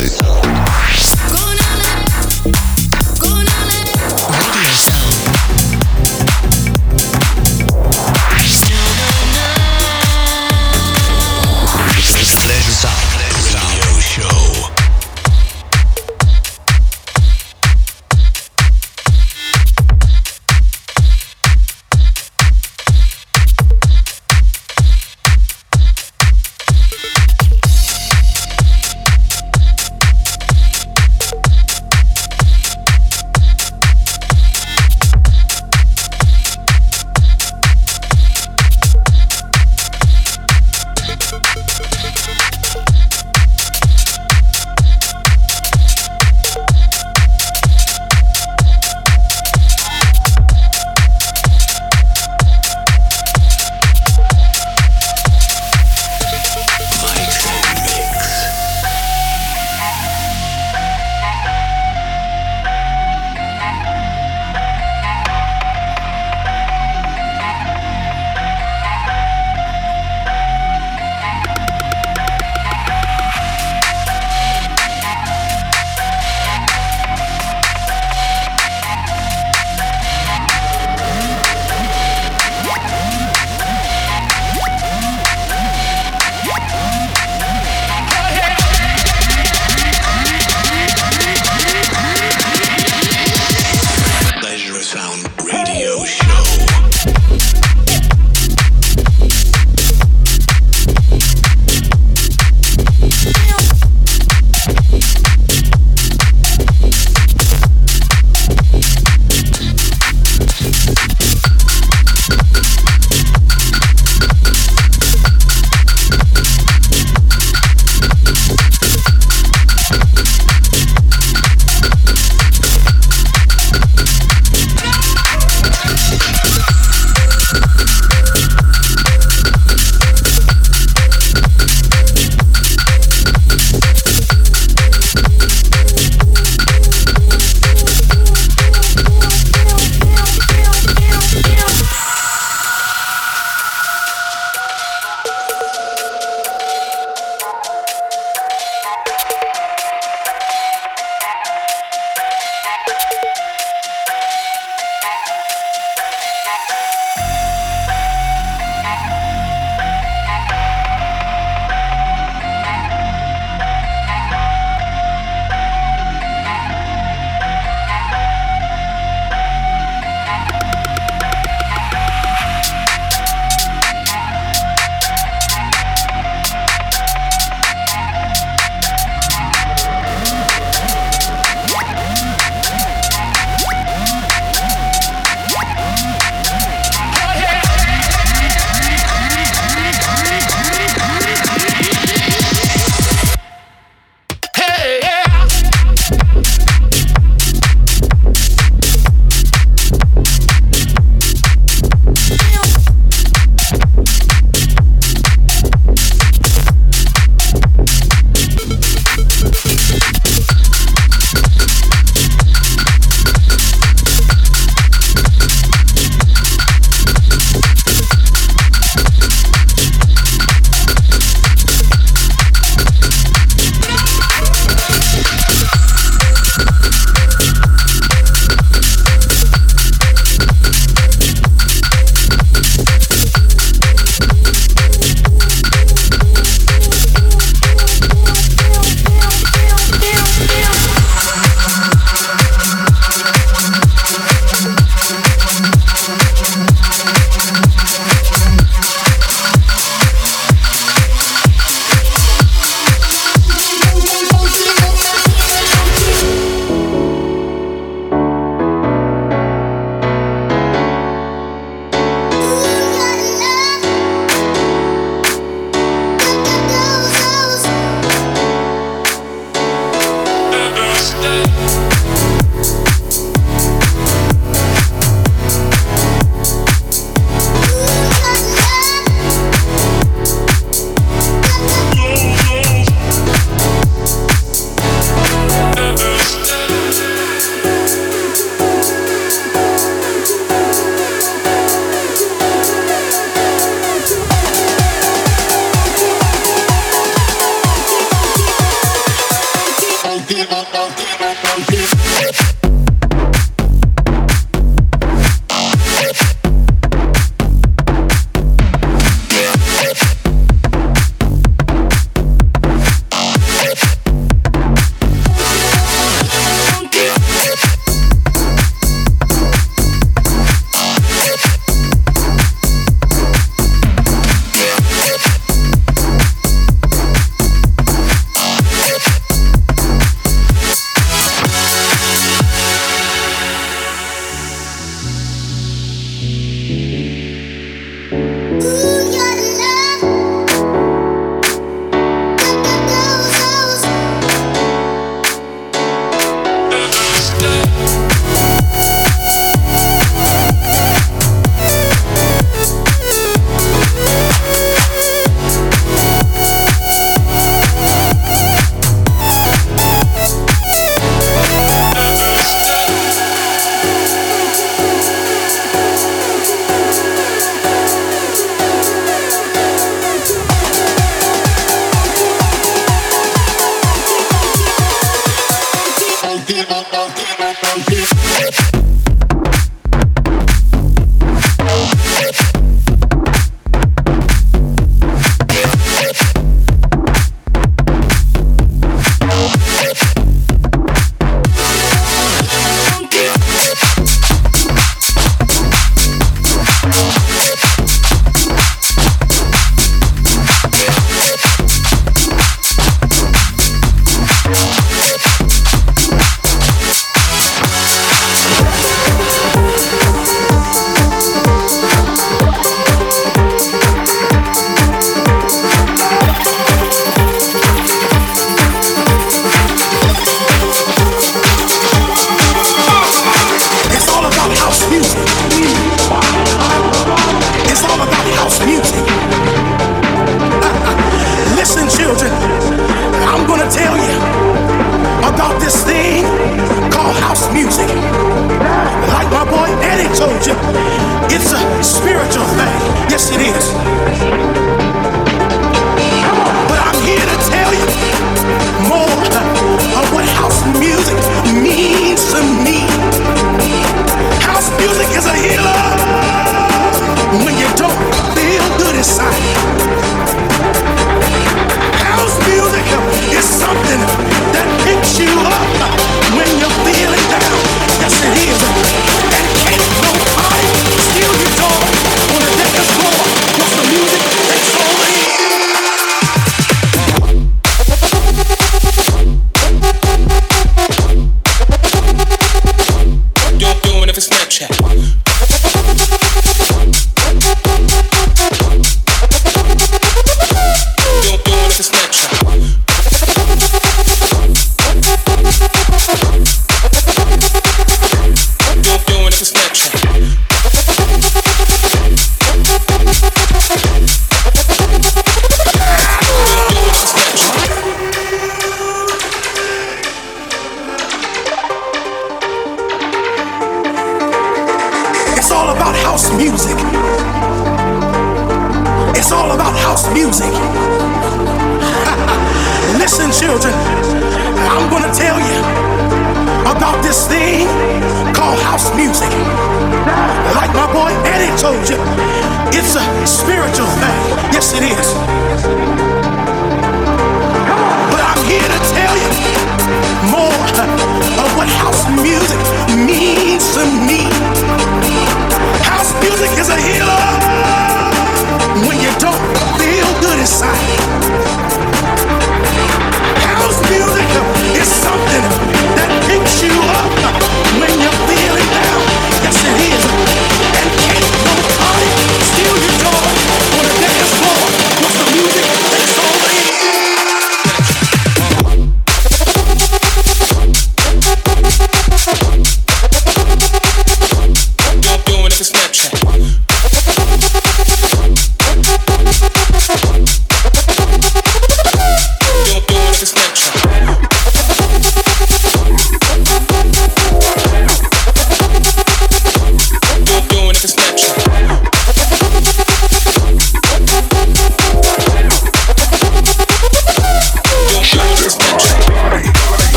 It's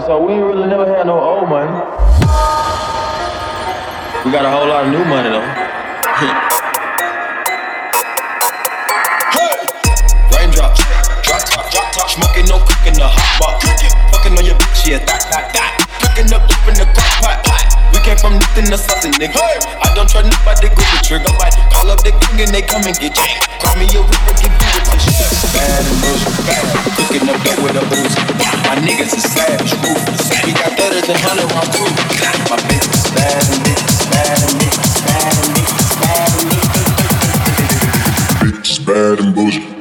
so we really never had no old money. We got a whole lot of new money though. From nothing to something, nigga. Hey! I don't try nobody, go the trigger, but call up the gang and they come and get you. Call me a ripper, give you a tissue. Bad and bullshit, bad. Cooking up dope with a Uzi. My niggas is savage, ruthless. We got better than hundred round too. My bitch is bad and bitch bad and bitch bad and bitch bad and bitch. Bitch bad and bullshit.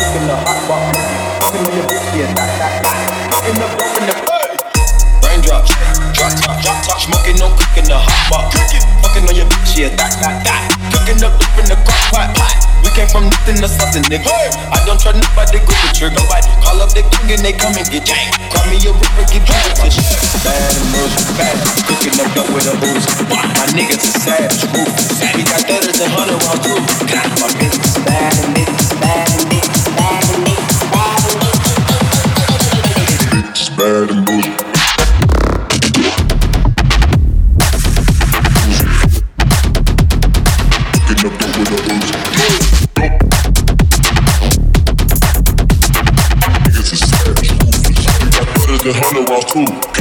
in the hot box, fucking on your bitch, yeah, that, that, that. In the bump in the hey. Raindrops, drop top, drop top, smoking, no cooking the hot box. Fucking on your bitch, yeah, that, that, that. Cooking up dope in the crock pot. We came from nothing to something, nigga. I don't try nobody, grip the trigger. Nobody call up the king and they come and get janked. Call me a ripper, get drunk to shit. Bad emotion, bad. Cooking up dope with a Uzi. My niggas are savage, ruthless. We got thudders and hundred round crew. My business bad and niggas. cool.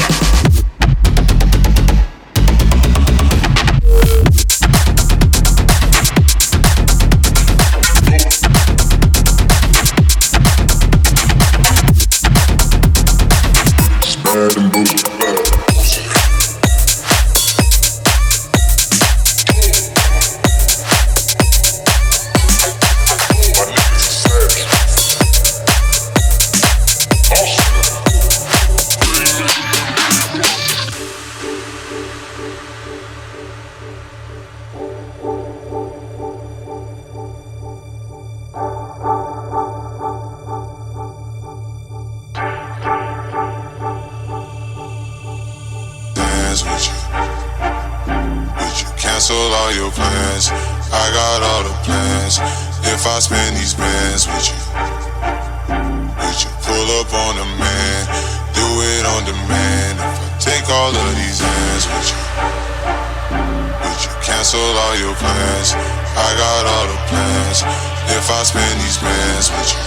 Got all the plans. If I spend these plans with you.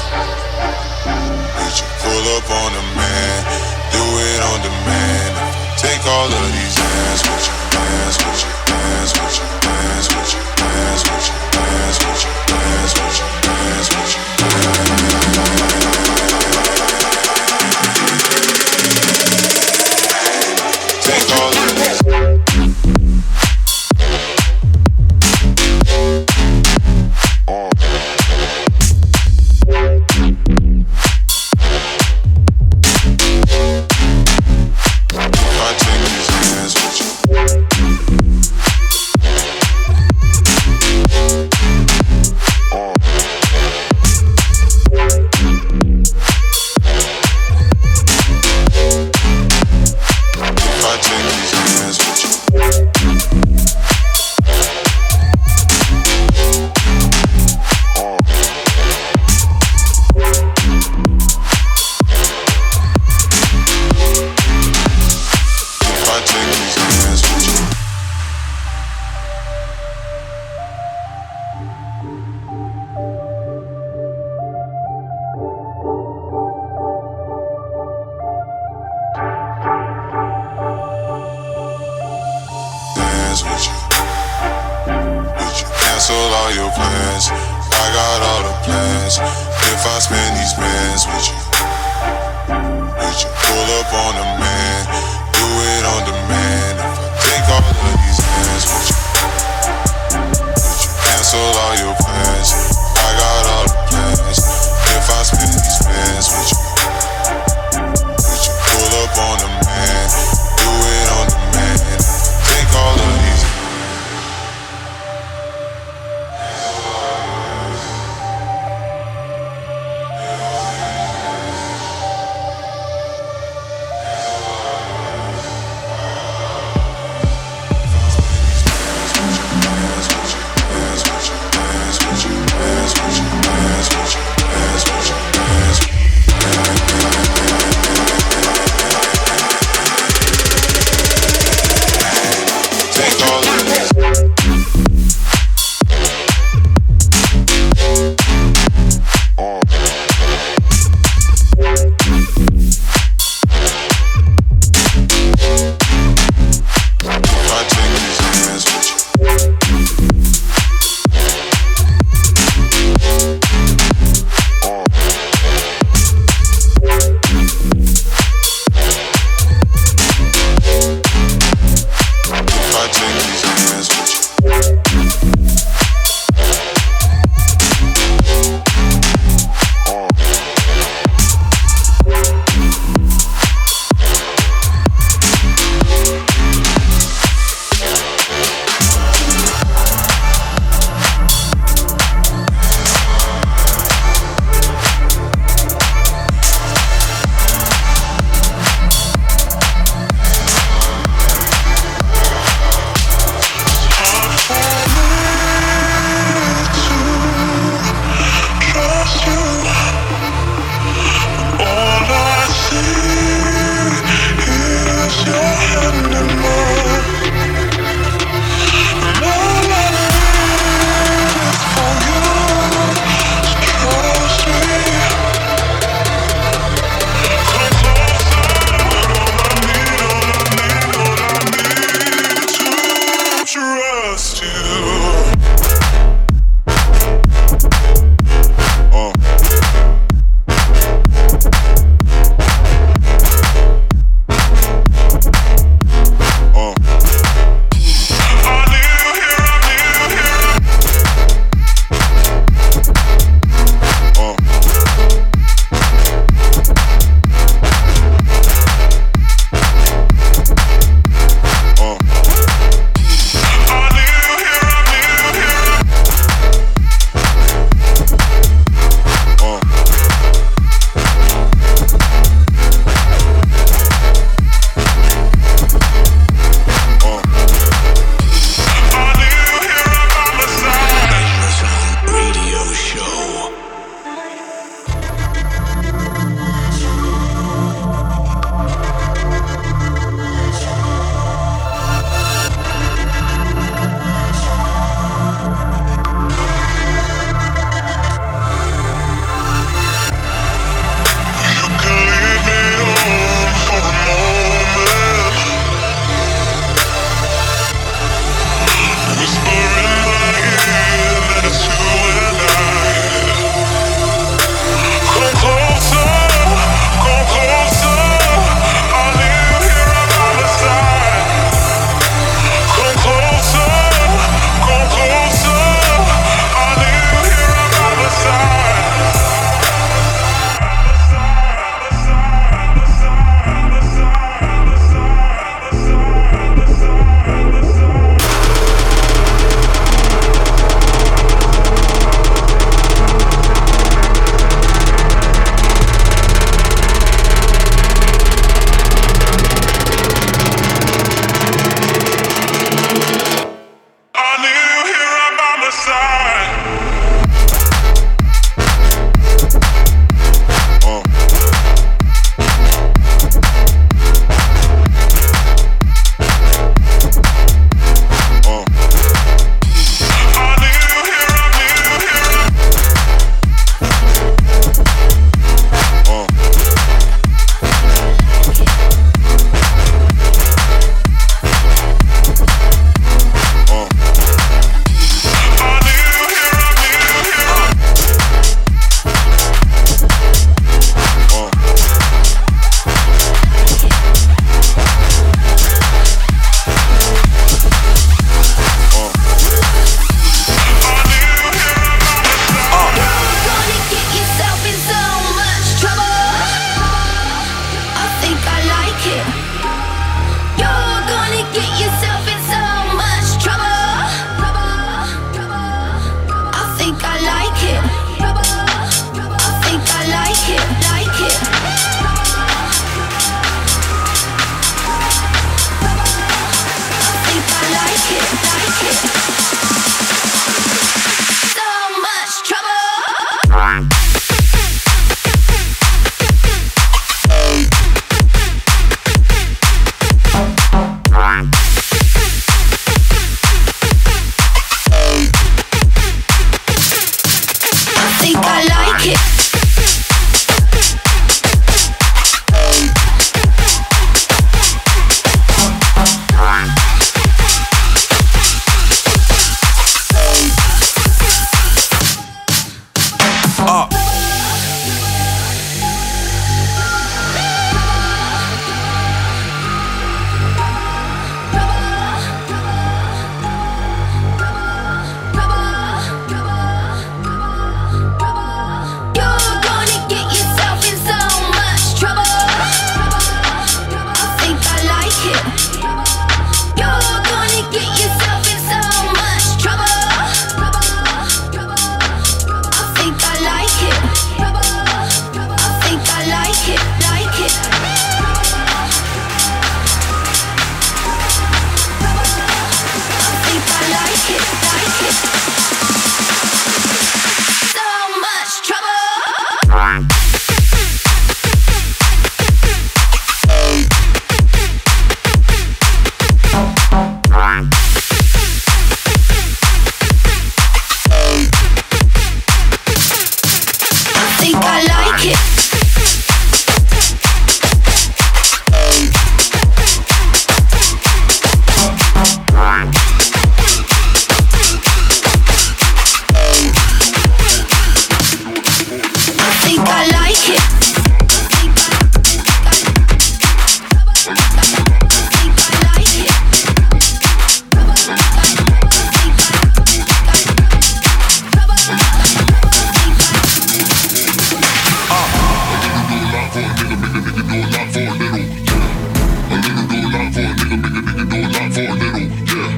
for a little, yeah.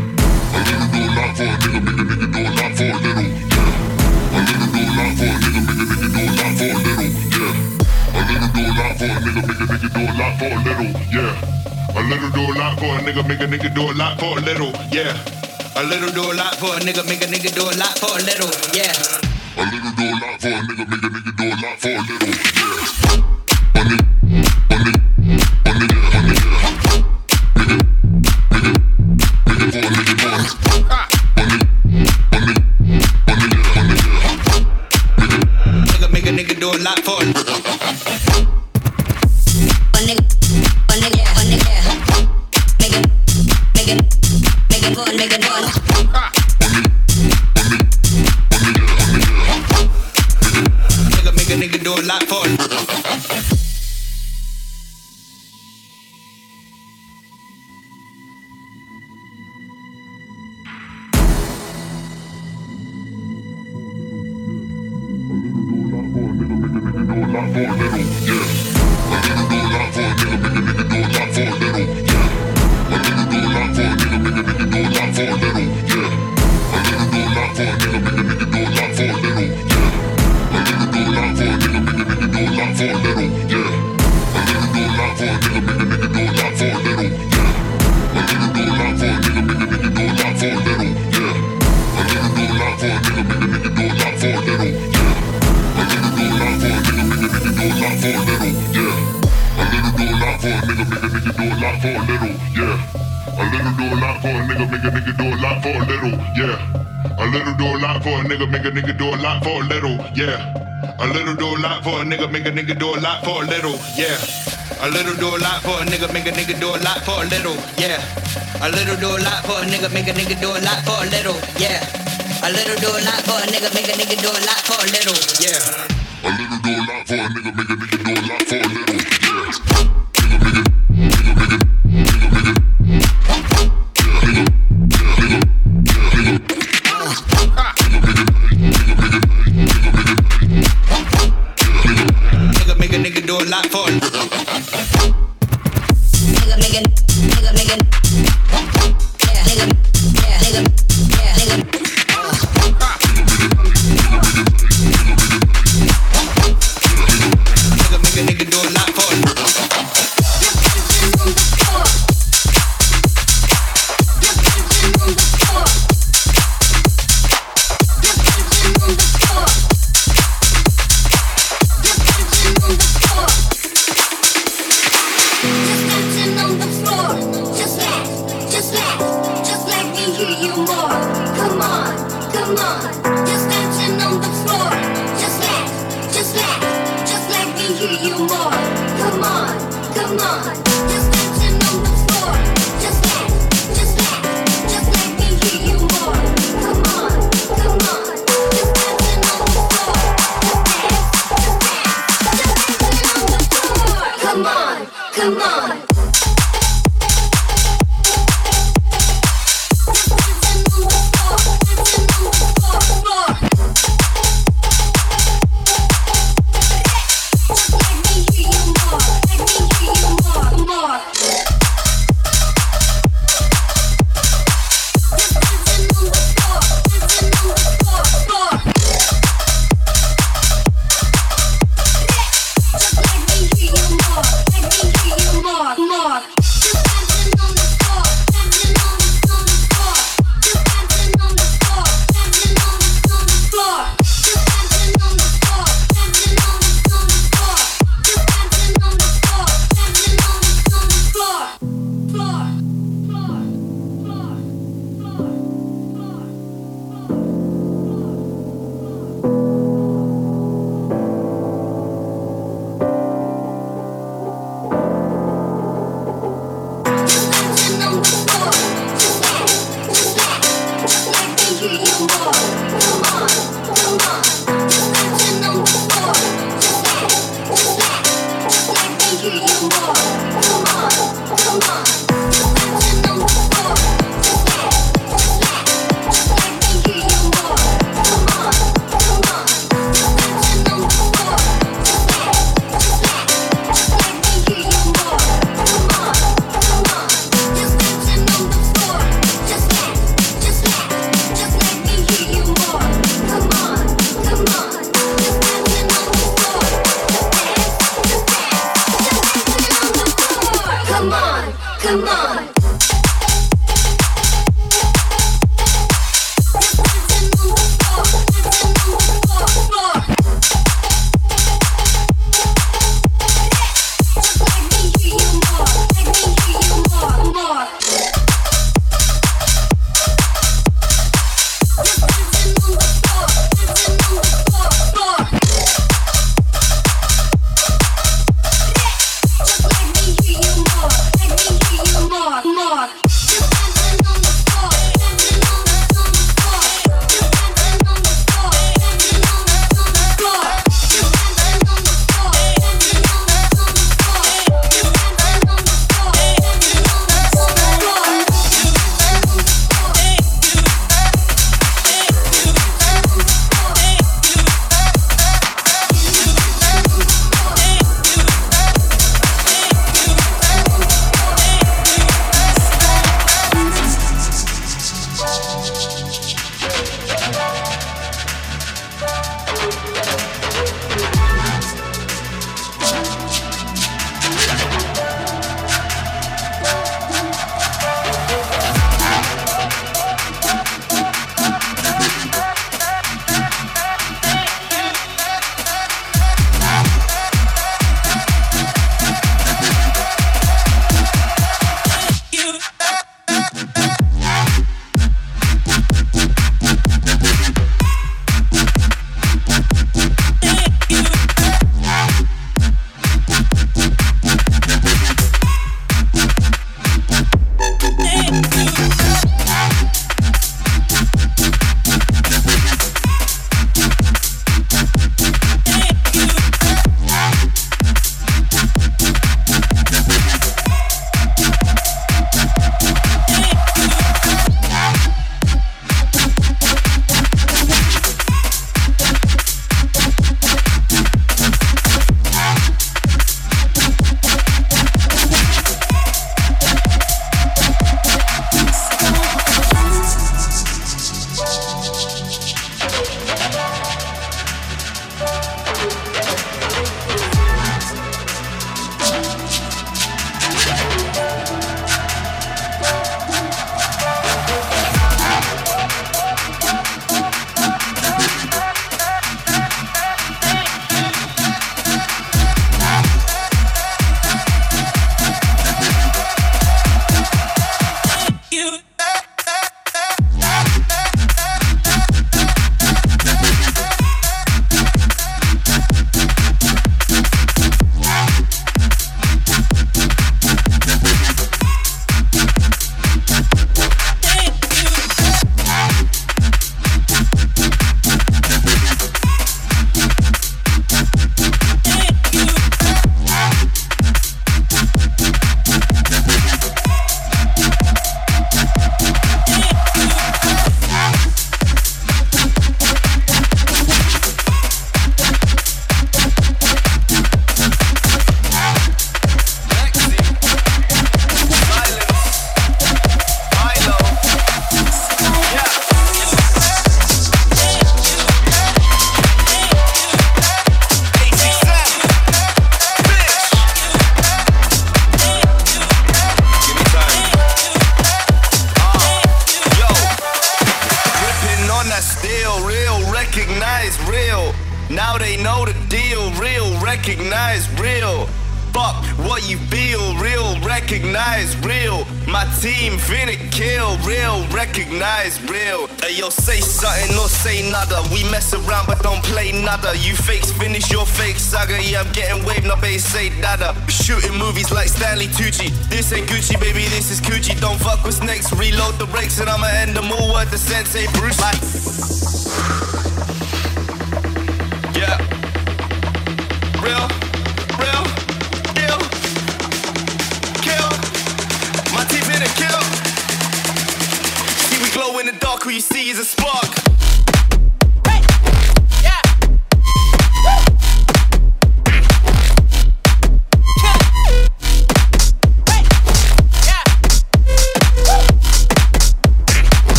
A little do a lot for a nigga, make a nigga do a lot for a little, yeah. A little do a lot for a nigga, make a nigga do a lot for a little, yeah. A little do a lot for a nigga, make a nigga do a lot for a little, yeah. A little do a lot for a nigga, make a nigga do a lot for a little, yeah. A little do a lot for a nigga, make a nigga do a lot for a little, yeah. A little do a lot for a nigga, make a A little do a lot for a nigga, make a nigga do a lot for a little, yeah. A little do a lot for a nigga, make a nigga do a lot for a little, yeah. A little do a lot for a nigga, make a nigga do a lot for a little, yeah. A little do a lot for a nigga, make a nigga do a lot for a little, yeah. A little do a lot for a nigga, make a nigga do a lot for a little, yeah. A little do a lot for a nigga, make a nigga do a lot for a little, yeah. A little do a lot for a nigga, make a nigga do a lot for a little,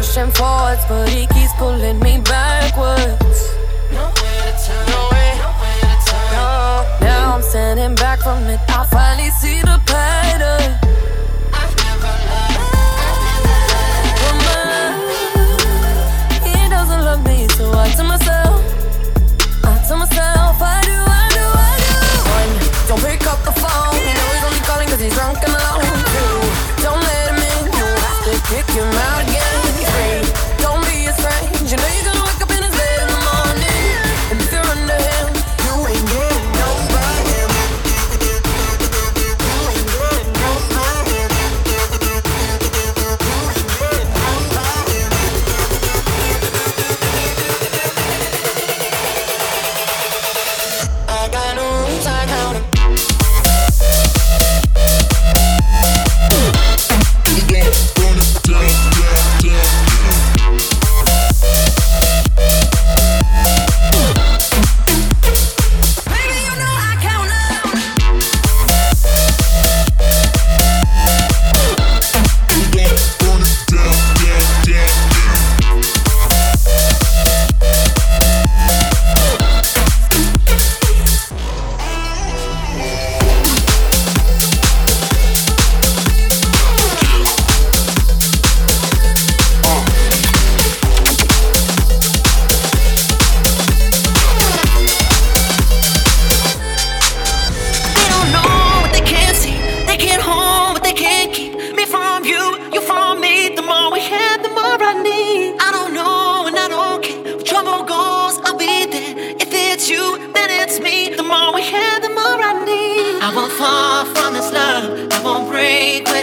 pushing forwards, but he keeps pulling me backwards. No way to turn, now I'm standing back from it. I finally see the pattern. I never loved, he doesn't love me, so I tell myself, I tell myself, do, I do, I do. One, don't pick up the phone. You know he's only calling 'cause he's drunk and alone. Two, don't let him in. You have to kick him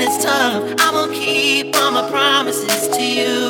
it's tough, I will keep all my promises to you.